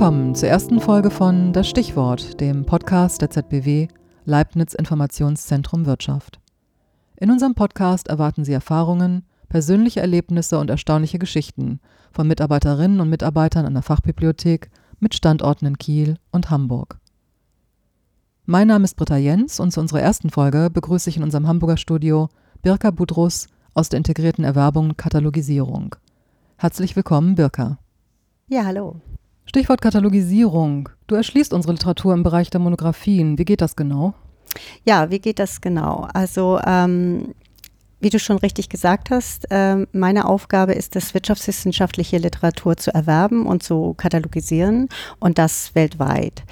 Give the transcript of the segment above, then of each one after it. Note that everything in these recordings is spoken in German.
willkommen zur ersten Folge von Das Stichwort, dem Podcast der ZBW Leibniz Informationszentrum Wirtschaft. In unserem Podcast erwarten Sie Erfahrungen, persönliche Erlebnisse und erstaunliche Geschichten von Mitarbeiterinnen und Mitarbeitern an der Fachbibliothek mit Standorten in Kiel und Hamburg. Mein Name ist Britta Jens und zu unserer ersten Folge begrüße ich in unserem Hamburger Studio Birka Budrus aus der integrierten Erwerbung Katalogisierung. Herzlich willkommen, Birka. Ja, hallo. Stichwort Katalogisierung. Du erschließt unsere Literatur im Bereich der Monographien. Wie geht das genau? Ja, wie geht das genau? Also ähm, wie du schon richtig gesagt hast, äh, meine Aufgabe ist es, wirtschaftswissenschaftliche Literatur zu erwerben und zu katalogisieren und das weltweit.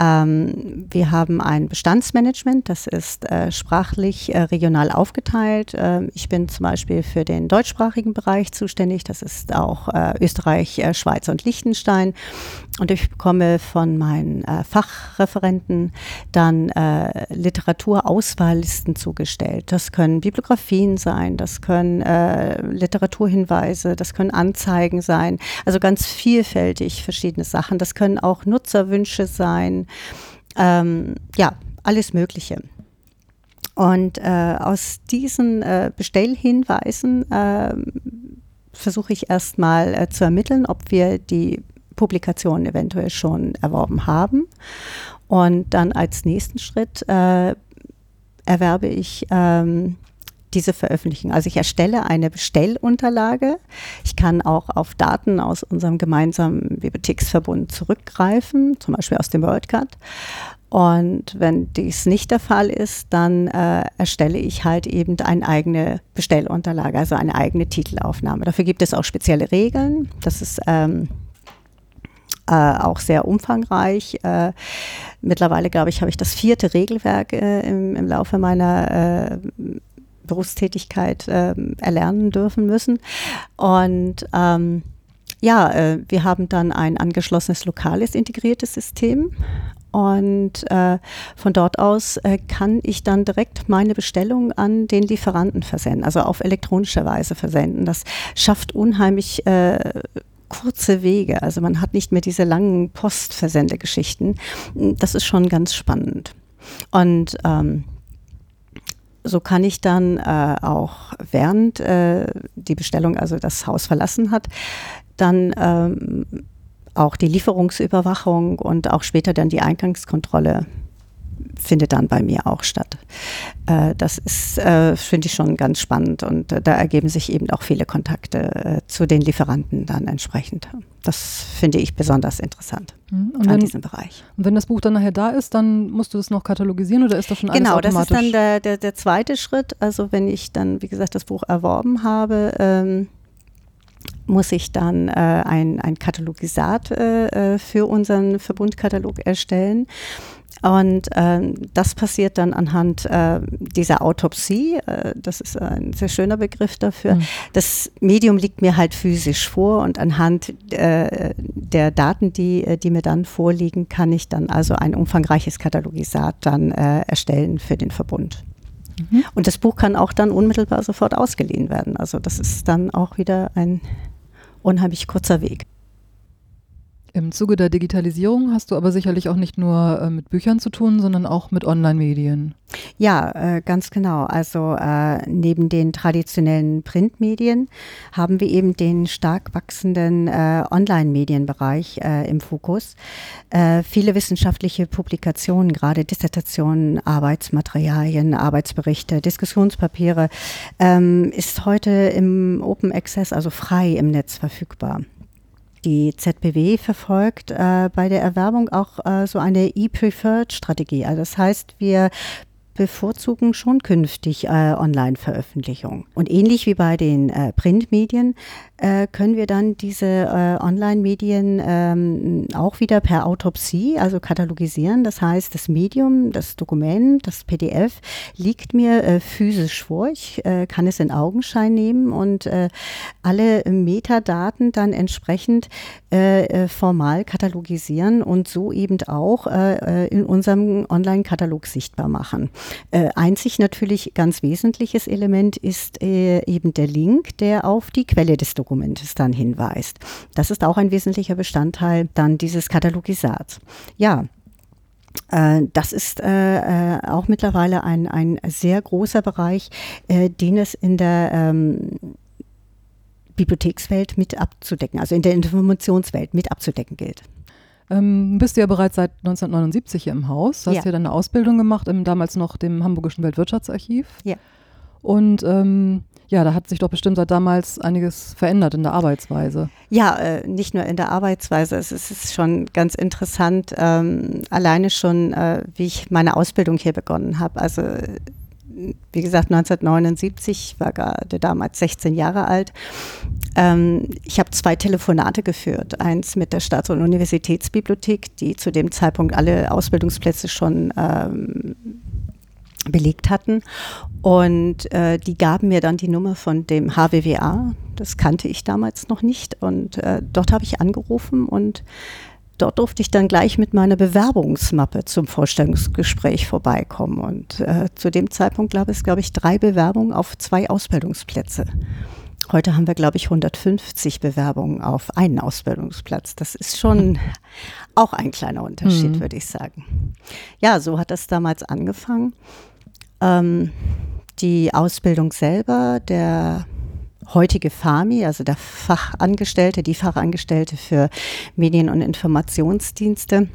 Ähm, wir haben ein Bestandsmanagement, das ist äh, sprachlich äh, regional aufgeteilt. Ähm, ich bin zum Beispiel für den deutschsprachigen Bereich zuständig, das ist auch äh, Österreich, Schweiz und Liechtenstein. Und ich bekomme von meinen äh, Fachreferenten dann Literaturauswahllisten zugestellt. Das können Bibliografien sein, das können äh, Literaturhinweise, das können Anzeigen sein, also ganz vielfältig verschiedene Sachen. Das können auch Nutzerwünsche sein, ähm, ja, alles Mögliche. Und äh, aus diesen äh, Bestellhinweisen äh, versuche ich erstmal äh, zu ermitteln, ob wir die Publikation eventuell schon erworben haben. Und dann als nächsten Schritt äh, erwerbe ich ähm, diese veröffentlichen. Also ich erstelle eine Bestellunterlage. Ich kann auch auf Daten aus unserem gemeinsamen Bibliotheksverbund zurückgreifen, zum Beispiel aus dem WorldCat. Und wenn dies nicht der Fall ist, dann äh, erstelle ich halt eben eine eigene Bestellunterlage, also eine eigene Titelaufnahme. Dafür gibt es auch spezielle Regeln. Das ist ähm, äh, auch sehr umfangreich. Äh, mittlerweile, glaube ich, habe ich das vierte Regelwerk äh, im, im, Laufe meiner äh, Berufstätigkeit äh, erlernen dürfen müssen. Und ähm, ja, äh, wir haben dann ein angeschlossenes lokales integriertes System und äh, von dort aus äh, kann ich dann direkt meine Bestellung an den Lieferanten versenden, also auf elektronische Weise versenden. Das schafft unheimlich äh, kurze Wege. Also man hat nicht mehr diese langen Postversendegeschichten. Das ist schon ganz spannend. Und ähm, so kann ich dann äh, auch während äh, die Bestellung, also das Haus verlassen hat, dann ähm, auch die Lieferungsüberwachung und auch später dann die Eingangskontrolle findet dann bei mir auch statt. Äh, das ist, äh, finde ich schon ganz spannend und äh, da ergeben sich eben auch viele Kontakte zu den Lieferanten dann entsprechend. Das finde ich besonders interessant mhm. und an diesem Bereich. Und wenn das Buch dann nachher da ist, dann musst du es noch katalogisieren oder ist das schon alles genau, automatisch? Genau, das ist dann der, der, der, zweite Schritt. Also wenn ich dann, wie gesagt, das Buch erworben habe, ähm, muss ich dann äh, ein, ein Katalogisat äh, für unseren Verbundkatalog erstellen. Und ähm, das passiert dann anhand äh, dieser Autopsie. Äh, das ist ein sehr schöner Begriff dafür. Mhm. Das Medium liegt mir halt physisch vor und anhand äh, der Daten, die, äh, die mir dann vorliegen, kann ich dann also ein umfangreiches Katalogisat dann äh, erstellen für den Verbund. Mhm. Und das Buch kann auch dann unmittelbar sofort ausgeliehen werden. Also das ist dann auch wieder ein unheimlich kurzer Weg. Im Zuge der Digitalisierung hast du aber sicherlich auch nicht nur äh, mit Büchern zu tun, sondern auch mit Online-Medien. Ja, äh, ganz genau. Also äh, neben den traditionellen Printmedien haben wir eben den stark wachsenden äh, Online-Medienbereich äh, im Fokus. Äh, viele wissenschaftliche Publikationen, gerade Dissertationen, Arbeitsmaterialien, Arbeitsberichte, Diskussionspapiere, ähm, ist heute im Open Access, also frei im Netz verfügbar. Die ZBW verfolgt äh, bei der Erwerbung auch äh, so eine E-Preferred-Strategie. Also das heißt, wir bevorzugen schon künftig äh, Online-Veröffentlichung. Und ähnlich wie bei den äh, Printmedien äh, können wir dann diese äh, Online-Medien ähm, auch wieder per Autopsie, also katalogisieren. Das heißt, das Medium, das Dokument, das PDF liegt mir äh, physisch vor. Ich äh, kann es in Augenschein nehmen und alle Metadaten dann entsprechend formal katalogisieren und so eben auch in unserem Online-Katalog sichtbar machen. Äh, einzig natürlich ganz wesentliches Element ist äh, eben der Link, der auf die Quelle des Dokumentes dann hinweist. Das ist auch ein wesentlicher Bestandteil dann dieses Katalogisats. Ja, äh, das ist auch mittlerweile ein, ein sehr großer Bereich, den es in der ähm, Bibliothekswelt mit abzudecken, also in der Informationswelt mit abzudecken gilt. Ähm, bist du ja bereits seit 1979 hier im Haus, hast ja, ja deine Ausbildung gemacht im damals noch dem Hamburgischen Weltwirtschaftsarchiv. Ja. Und ähm, ja, da hat sich doch bestimmt seit damals einiges verändert in der Arbeitsweise. Ja, äh, nicht nur in der Arbeitsweise. Es ist, es ist schon ganz interessant, ähm, alleine schon, äh, wie ich meine Ausbildung hier begonnen habe. Also wie gesagt, 1979, war gerade damals 16 Jahre alt. Ähm, ich habe zwei Telefonate geführt. Eins mit der Staats- und Universitätsbibliothek, die zu dem Zeitpunkt alle Ausbildungsplätze schon ähm, belegt hatten. Und äh, die gaben mir dann die Nummer von dem HWWA. Das kannte ich damals noch nicht. Und äh, dort habe ich angerufen und dort durfte ich dann gleich mit meiner Bewerbungsmappe zum Vorstellungsgespräch vorbeikommen. Und äh, zu dem Zeitpunkt gab es, glaube ich, drei Bewerbungen auf zwei Ausbildungsplätze. Heute haben wir, glaube ich, 150 Bewerbungen auf einen Ausbildungsplatz. Das ist schon auch ein kleiner Unterschied, mhm. würde ich sagen. Ja, so hat das damals angefangen. Ähm, die Ausbildung selber, der heutige FAMI, also der Fachangestellte, die Fachangestellte für Medien- und Informationsdienste,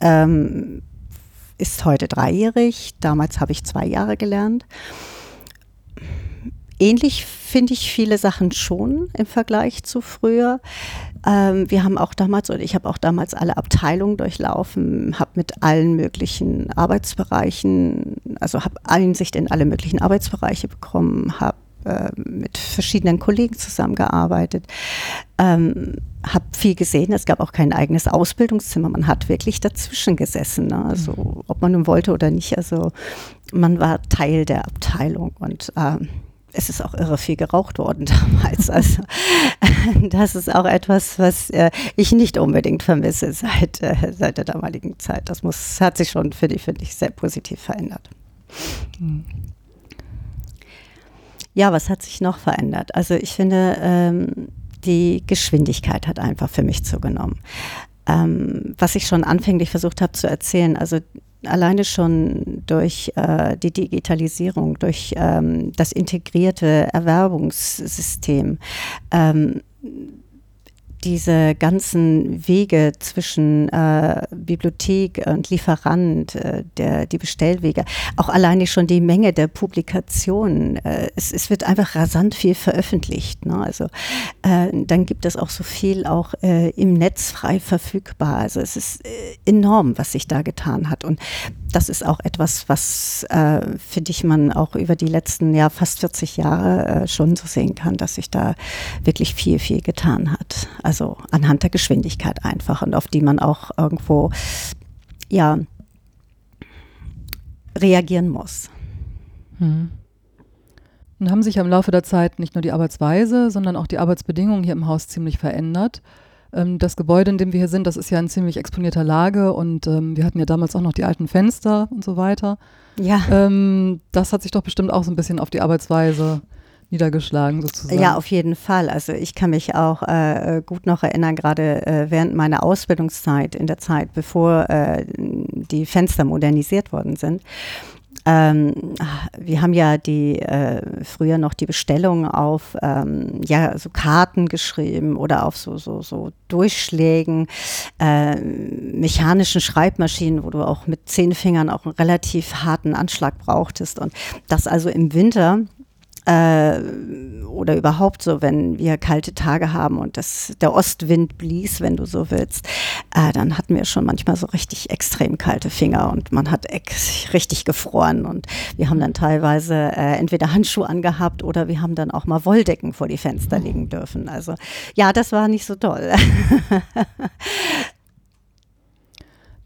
ähm, ist heute dreijährig. Damals habe ich zwei Jahre gelernt. Ähnlich finde ich viele Sachen schon im Vergleich zu früher. Ähm, wir haben auch damals, oder ich habe auch damals alle Abteilungen durchlaufen, habe mit allen möglichen Arbeitsbereichen, also habe Einsicht in alle möglichen Arbeitsbereiche bekommen, habe äh, mit verschiedenen Kollegen zusammengearbeitet, ähm, habe viel gesehen. Es gab auch kein eigenes Ausbildungszimmer. Man hat wirklich dazwischen gesessen. Ne? Also mhm. ob man nun wollte oder nicht. Also man war Teil der Abteilung und ähm, es ist auch irre viel geraucht worden damals. Also das ist auch etwas, was äh, ich nicht unbedingt vermisse seit, äh, seit der damaligen Zeit. Das muss, hat sich schon, finde ich, find ich, sehr positiv verändert. Mhm. Ja, was hat sich noch verändert? Also ich finde, ähm, die Geschwindigkeit hat einfach für mich zugenommen. Ähm, was ich schon anfänglich versucht habe zu erzählen, also alleine schon durch äh, die Digitalisierung, durch ähm, das integrierte Erwerbungssystem, ähm, diese ganzen Wege zwischen äh, Bibliothek und Lieferant, äh, der, die Bestellwege, auch alleine schon die Menge der Publikationen, äh, es, es wird einfach rasant viel veröffentlicht. Ne? Also äh, dann gibt es auch so viel auch äh, im Netz frei verfügbar. Also es ist äh, enorm, was sich da getan hat. Und das ist auch etwas, was, finde ich, man auch über die letzten ja, fast 40 Jahre schon so sehen kann, dass sich da wirklich viel, viel getan hat. Also anhand der Geschwindigkeit einfach und auf die man auch irgendwo, ja, reagieren muss. Hm. Nun haben sich im Laufe der Zeit nicht nur die Arbeitsweise, sondern auch die Arbeitsbedingungen hier im Haus ziemlich verändert. Ähm, das Gebäude, in dem wir hier sind, das ist ja in ziemlich exponierter Lage und ähm, wir hatten ja damals auch noch die alten Fenster und so weiter. Ja. Ähm, das hat sich doch bestimmt auch so ein bisschen auf die Arbeitsweise niedergeschlagen sozusagen. Ja, auf jeden Fall. Also ich kann mich auch äh, gut noch erinnern, gerade äh, während meiner Ausbildungszeit, in der Zeit, bevor äh, die Fenster modernisiert worden sind. Ähm, wir haben ja die äh, früher noch die Bestellung auf ähm, ja so Karten geschrieben oder auf so so so Durchschlägen, äh, mechanischen Schreibmaschinen, wo du auch mit zehn Fingern auch einen relativ harten Anschlag brauchtest. Und das also im Winter äh, oder überhaupt so, wenn wir kalte Tage haben und das, der Ostwind blies, wenn du so willst, äh, dann hatten wir schon manchmal so richtig extrem kalte Finger und man hat richtig gefroren und wir haben dann teilweise äh, entweder Handschuhe angehabt oder wir haben dann auch mal Wolldecken vor die Fenster legen dürfen. Also ja, das war nicht so toll.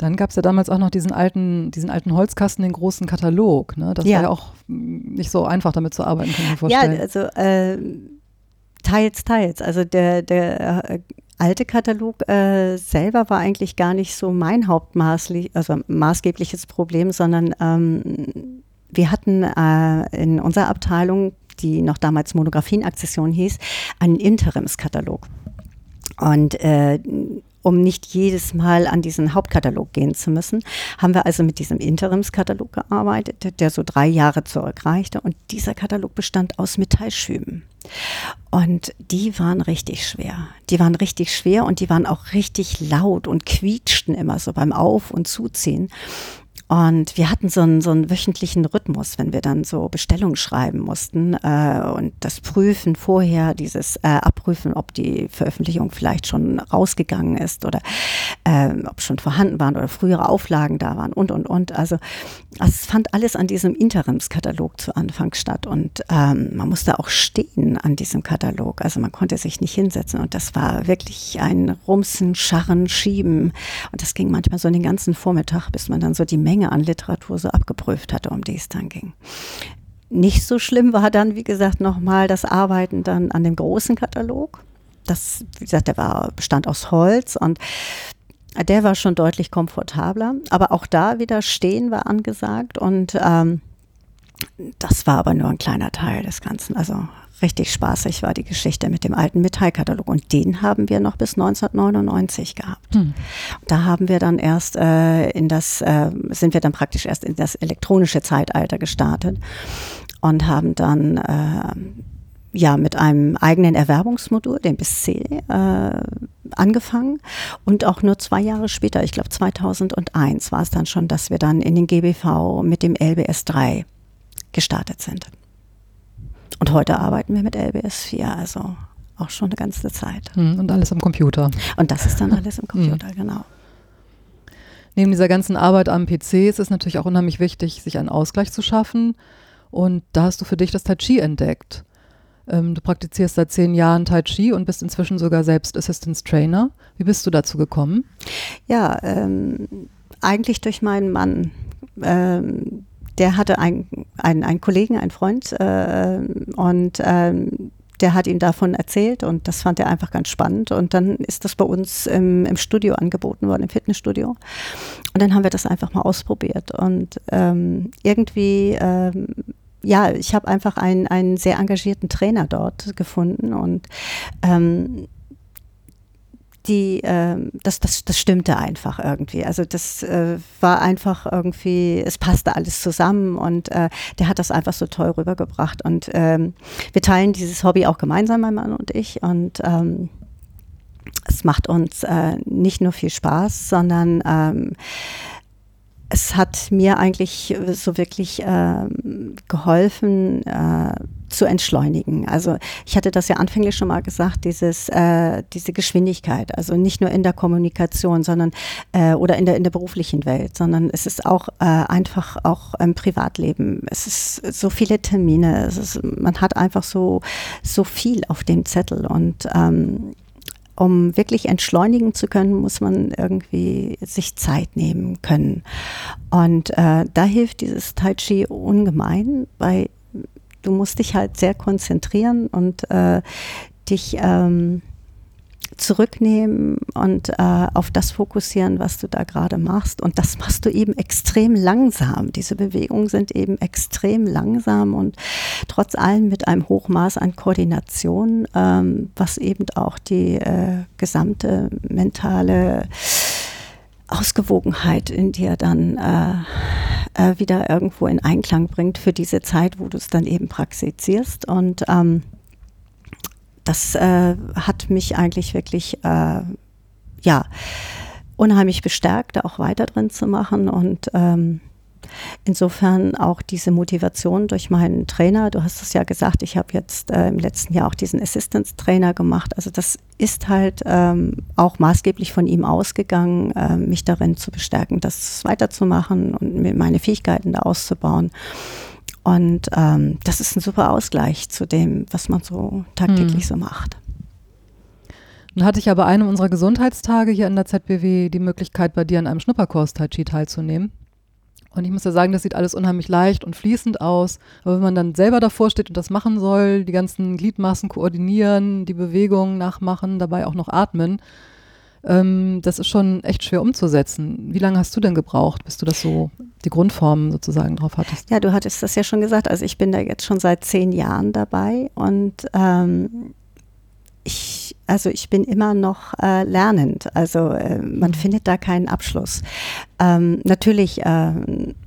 Dann gab es ja damals auch noch diesen alten, diesen alten Holzkasten, den großen Katalog. Ne? Das ja. war ja auch nicht so einfach, damit zu arbeiten, kann ich mir vorstellen. Ja, also äh, teils, teils. Also der, der äh, alte Katalog äh, selber war eigentlich gar nicht so mein Hauptmaßlich, also maßgebliches Problem, sondern ähm, wir hatten äh, in unserer Abteilung, die noch damals Monografienakzession hieß, einen Interimskatalog. Und äh, um nicht jedes Mal an diesen Hauptkatalog gehen zu müssen, haben wir also mit diesem Interimskatalog gearbeitet, der so drei Jahre zurückreichte. Und dieser Katalog bestand aus Metallschüben. Und die waren richtig schwer. Die waren richtig schwer und die waren auch richtig laut und quietschten immer so beim Auf- und Zuziehen. Und wir hatten so einen, so einen wöchentlichen Rhythmus, wenn wir dann so Bestellungen schreiben mussten äh, und das Prüfen vorher, dieses äh, Abprüfen, ob die Veröffentlichung vielleicht schon rausgegangen ist oder äh, ob schon vorhanden waren oder frühere Auflagen da waren und, und, und. Also es fand alles an diesem Interimskatalog zu Anfang statt und ähm, man musste auch stehen an diesem Katalog. Also man konnte sich nicht hinsetzen und das war wirklich ein Rumsen, Scharren, Schieben und das ging manchmal so den ganzen Vormittag, bis man dann so die Menge Menge an Literatur so abgeprüft hatte, um die es dann ging. Nicht so schlimm war dann, wie gesagt, nochmal das Arbeiten dann an dem großen Katalog. Das, wie gesagt, der war, bestand aus Holz und der war schon deutlich komfortabler. Aber auch da wieder stehen war angesagt und ähm, das war aber nur ein kleiner Teil des Ganzen. Also richtig spaßig war die Geschichte mit dem alten Metallkatalog. Und den haben wir noch bis 1999 gehabt. Hm. Da haben wir dann erst äh, in das, äh, sind wir dann praktisch erst in das elektronische Zeitalter gestartet und haben dann äh, ja mit einem eigenen Erwerbungsmodul, dem BIS C, äh, angefangen und auch nur zwei Jahre später, ich glaube 2001 war es dann schon, dass wir dann in den GBV mit dem LBS 3 gestartet sind. Und heute arbeiten wir mit LBS 4, also auch schon eine ganze Zeit. Hm, und alles am Computer. Und das ist dann alles im Computer, mhm. genau. Neben dieser ganzen Arbeit am PC ist es natürlich auch unheimlich wichtig, sich einen Ausgleich zu schaffen. Und da hast du für dich das Tai Chi entdeckt. Ähm, du praktizierst seit zehn Jahren Tai Chi und bist inzwischen sogar selbst Assistance Trainer. Wie bist du dazu gekommen? Ja, ähm, eigentlich durch meinen Mann. Ähm, der hatte einen, einen, Kollegen, einen Freund äh, und ähm, der hat ihm davon erzählt und das fand er einfach ganz spannend. Und dann ist das bei uns im, im Studio angeboten worden, im Fitnessstudio. Und dann haben wir das einfach mal ausprobiert. Und ähm, irgendwie, ähm, ja, ich habe einfach einen, einen sehr engagierten Trainer dort gefunden und ähm, die, äh, das, das, das stimmte einfach irgendwie. Also das äh, war einfach irgendwie, es passte alles zusammen und äh, der hat das einfach so toll rübergebracht. Und ähm, wir teilen dieses Hobby auch gemeinsam, mein Mann und ich. Und ähm, es macht uns äh, nicht nur viel Spaß, sondern ähm, es hat mir eigentlich so wirklich äh, geholfen, äh, zu entschleunigen. Also ich hatte das ja anfänglich schon mal gesagt, dieses, äh, diese Geschwindigkeit, also nicht nur in der Kommunikation, sondern äh, oder in der, in der beruflichen Welt, sondern es ist auch äh, einfach auch im Privatleben. Es ist so viele Termine, es ist, man hat einfach so, so viel auf dem Zettel und ähm, um wirklich entschleunigen zu können, muss man irgendwie sich Zeit nehmen können. Und äh, da hilft dieses Tai Chi ungemein, weil du musst dich halt sehr konzentrieren und äh, dich ähm, zurücknehmen und äh, auf das fokussieren, was du da gerade machst. Und das machst du eben extrem langsam. Diese Bewegungen sind eben extrem langsam und trotz allem mit einem Hochmaß an Koordination, ähm, was eben auch die äh, gesamte mentale Ausgewogenheit in dir dann äh, äh, wieder irgendwo in Einklang bringt für diese Zeit, wo du es dann eben praktizierst. Und ähm, das äh, hat mich eigentlich wirklich, äh, ja, unheimlich bestärkt, auch weiter drin zu machen und ähm, insofern auch diese Motivation durch meinen Trainer. Du hast es ja gesagt, ich habe jetzt äh, im letzten Jahr auch diesen Assistance Trainer gemacht. Also das ist halt ähm, auch maßgeblich von ihm ausgegangen, äh, mich darin zu bestärken, das weiterzumachen und meine Fähigkeiten da auszubauen. Und ähm, das ist ein super Ausgleich zu dem, was man so tagtäglich hm. so macht. Nun hatte ich aber einem unserer Gesundheitstage hier in der ZBW die Möglichkeit, bei dir an einem Schnupperkurs Tai Chi teilzunehmen. Und ich muss ja sagen, das sieht alles unheimlich leicht und fließend aus. Aber wenn man dann selber davor steht und das machen soll, die ganzen Gliedmaßen koordinieren, die Bewegungen nachmachen, dabei auch noch atmen, ähm, das ist schon echt schwer umzusetzen. Wie lange hast du denn gebraucht, bis du das so, die Grundformen sozusagen drauf hattest? Ja, du hattest das ja schon gesagt. Also ich bin da jetzt schon seit zehn Jahren dabei und ähm, also ich bin immer noch äh, lernend. Also äh, man mhm. findet da keinen Abschluss. Ähm, natürlich äh,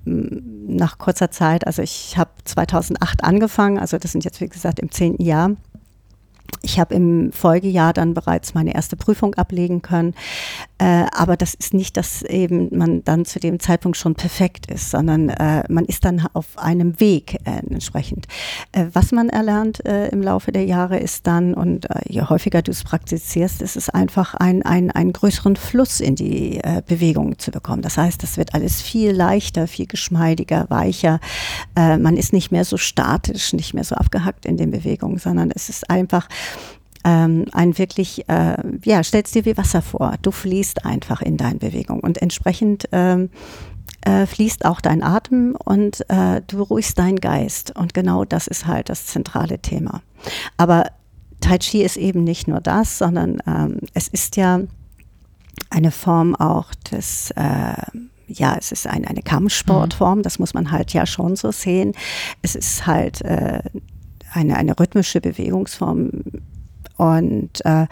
nach kurzer Zeit, also ich habe 2008 angefangen, also das sind jetzt wie gesagt im zehnten Jahr. Ich habe im Folgejahr dann bereits meine erste Prüfung ablegen können. Äh, aber das ist nicht, dass eben man dann zu dem Zeitpunkt schon perfekt ist, sondern äh, man ist dann auf einem Weg äh, entsprechend. Äh, was man erlernt äh, im Laufe der Jahre ist dann, und äh, je häufiger du es praktizierst, ist es einfach ein, ein, einen größeren Fluss in die Bewegung zu bekommen. Das heißt, es wird alles viel leichter, viel geschmeidiger, weicher. man ist nicht mehr so statisch, nicht mehr so abgehackt in den Bewegungen, sondern es ist einfach ähm, ein wirklich, äh, ja, stellst dir wie Wasser vor. Du fließt einfach in deine Bewegung und entsprechend ähm, äh, fließt auch dein Atem und äh, du beruhigst deinen Geist. Und genau das ist halt das zentrale Thema. Aber Tai Chi ist eben nicht nur das, sondern ähm, es ist ja eine Form auch des, äh, ja, es ist ein, eine Kampfsportform, mhm. das muss man halt ja schon so sehen. Es ist halt äh, eine, eine rhythmische Bewegungsform und äh,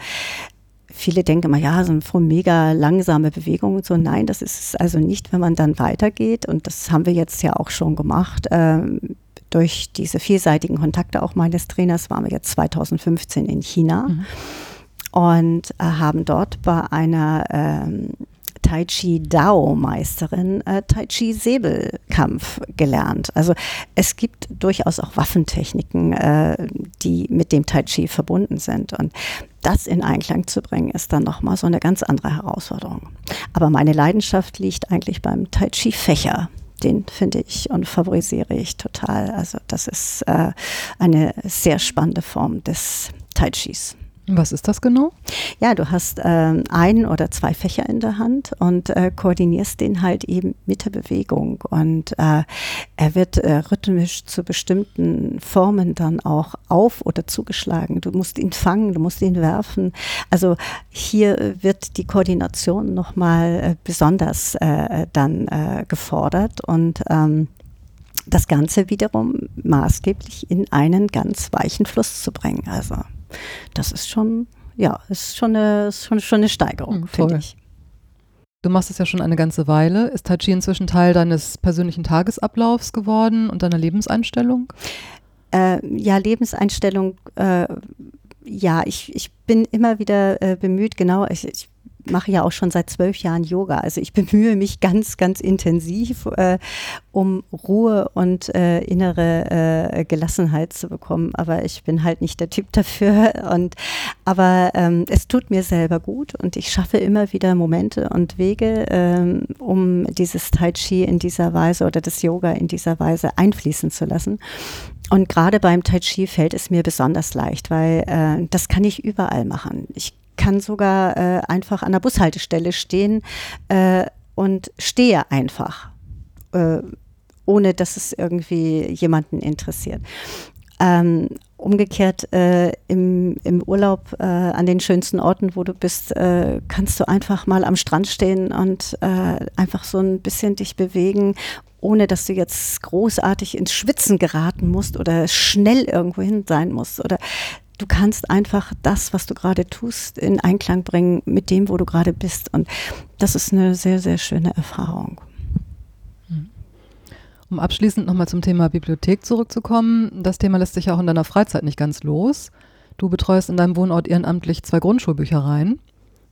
viele denken immer, ja, so eine mega langsame Bewegung und so. Nein, das ist es also nicht, wenn man dann weitergeht. Und das haben wir jetzt ja auch schon gemacht. Ähm, durch diese vielseitigen Kontakte auch meines Trainers waren wir jetzt 2015 in China mhm. und äh, haben dort bei einer ähm, Tai Chi Dao Meisterin äh, Tai Chi Säbelkampf gelernt. Also es gibt durchaus auch Waffentechniken, äh, die mit dem Tai Chi verbunden sind und das in Einklang zu bringen, ist dann nochmal so eine ganz andere Herausforderung. Aber meine Leidenschaft liegt eigentlich beim Tai Chi Fächer den finde ich und favorisiere ich total. Also das ist äh, eine sehr spannende Form des Tai Chis. Was ist das genau? Ja, du hast äh, ein oder zwei Fächer in der Hand und äh, koordinierst den halt eben mit der Bewegung. Und äh, er wird äh, rhythmisch zu bestimmten Formen dann auch auf- oder zugeschlagen. Du musst ihn fangen, du musst ihn werfen. Also hier wird die Koordination nochmal äh, besonders äh, dann äh, gefordert und ähm, das Ganze wiederum maßgeblich in einen ganz weichen Fluss zu bringen. Also das ist schon, ja, ist schon eine, schon, schon eine Steigerung, mhm, finde ich. Du machst es ja schon eine ganze Weile. Ist Tai Chi inzwischen Teil deines persönlichen Tagesablaufs geworden und deiner Lebenseinstellung? Äh, ja, Lebenseinstellung, äh, ja, ich, ich bin immer wieder äh, bemüht, genau, ich, ich mache ja auch schon seit zwölf Jahren Yoga. Also ich bemühe mich ganz, ganz intensiv, äh, um Ruhe und äh, innere äh, Gelassenheit zu bekommen. Aber ich bin halt nicht der Typ dafür. Und aber ähm, es tut mir selber gut und ich schaffe immer wieder Momente und Wege, ähm, um dieses Tai Chi in dieser Weise oder das Yoga in dieser Weise einfließen zu lassen. Und gerade beim Tai Chi fällt es mir besonders leicht, weil äh, das kann ich überall machen. Ich kann sogar äh, einfach an der Bushaltestelle stehen äh, und stehe einfach, äh, ohne dass es irgendwie jemanden interessiert. Ähm, umgekehrt äh, im, im Urlaub äh, an den schönsten Orten, wo du bist, äh, kannst du einfach mal am Strand stehen und einfach so ein bisschen dich bewegen, ohne dass du jetzt großartig ins Schwitzen geraten musst oder schnell irgendwo hin sein musst. Oder du kannst einfach das, was du gerade tust, in Einklang bringen mit dem, wo du gerade bist. Und das ist eine sehr, sehr schöne Erfahrung. Hm. Um abschließend nochmal zum Thema Bibliothek zurückzukommen. Das Thema lässt sich auch in deiner Freizeit nicht ganz los. Du betreust in deinem Wohnort ehrenamtlich zwei Grundschulbüchereien.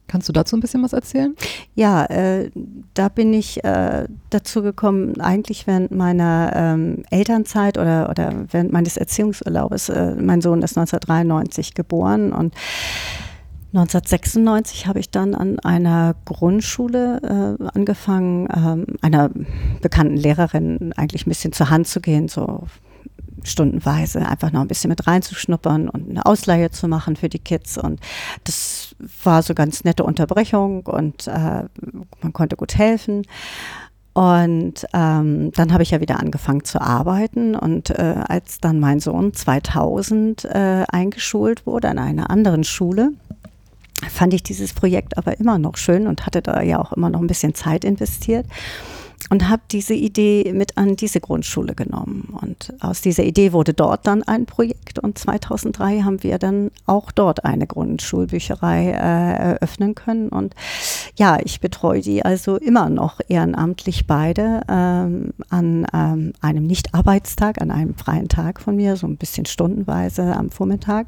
Kannst du dazu ein bisschen was erzählen? Ja, äh, da bin ich äh, dazu gekommen, eigentlich während meiner ähm, Elternzeit oder, oder während meines Erziehungsurlaubes. Äh, mein Sohn ist 1993 geboren und 1996 habe ich dann an einer Grundschule äh, angefangen, ähm, einer bekannten Lehrerin eigentlich ein bisschen zur Hand zu gehen, so stundenweise einfach noch ein bisschen mit reinzuschnuppern und eine Ausleihe zu machen für die Kids. Und das war so ganz nette Unterbrechung und äh, man konnte gut helfen. Und ähm, dann habe ich ja wieder angefangen zu arbeiten. Und äh, als dann mein Sohn 2000 äh, eingeschult wurde an einer anderen Schule, fand ich dieses Projekt aber immer noch schön und hatte da ja auch immer noch ein bisschen Zeit investiert und habe diese Idee mit an diese Grundschule genommen. Und aus dieser Idee wurde dort dann ein Projekt und 2003 haben wir dann auch dort eine Grundschulbücherei äh, eröffnen können. Und ja, ich betreue die also immer noch ehrenamtlich beide ähm, an ähm, einem Nicht-Arbeitstag, an einem freien Tag von mir, so ein bisschen stundenweise am Vormittag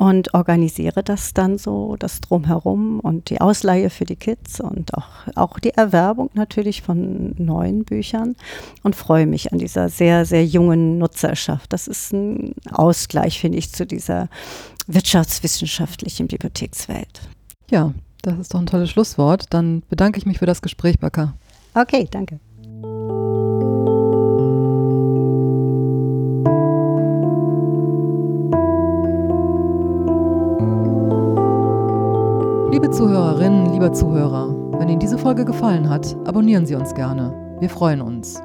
und organisiere das dann so, das Drumherum und die Ausleihe für die Kids und auch, auch die Erwerbung natürlich von neuen Büchern und freue mich an dieser sehr, sehr jungen Nutzerschaft. Das ist ein Ausgleich, finde ich, zu dieser wirtschaftswissenschaftlichen Bibliothekswelt. Ja, das ist doch ein tolles Schlusswort. Dann bedanke ich mich für das Gespräch, Baka. Okay, danke. Liebe Zuhörerinnen, lieber Zuhörer, wenn Ihnen diese Folge gefallen hat, abonnieren Sie uns gerne. Wir freuen uns.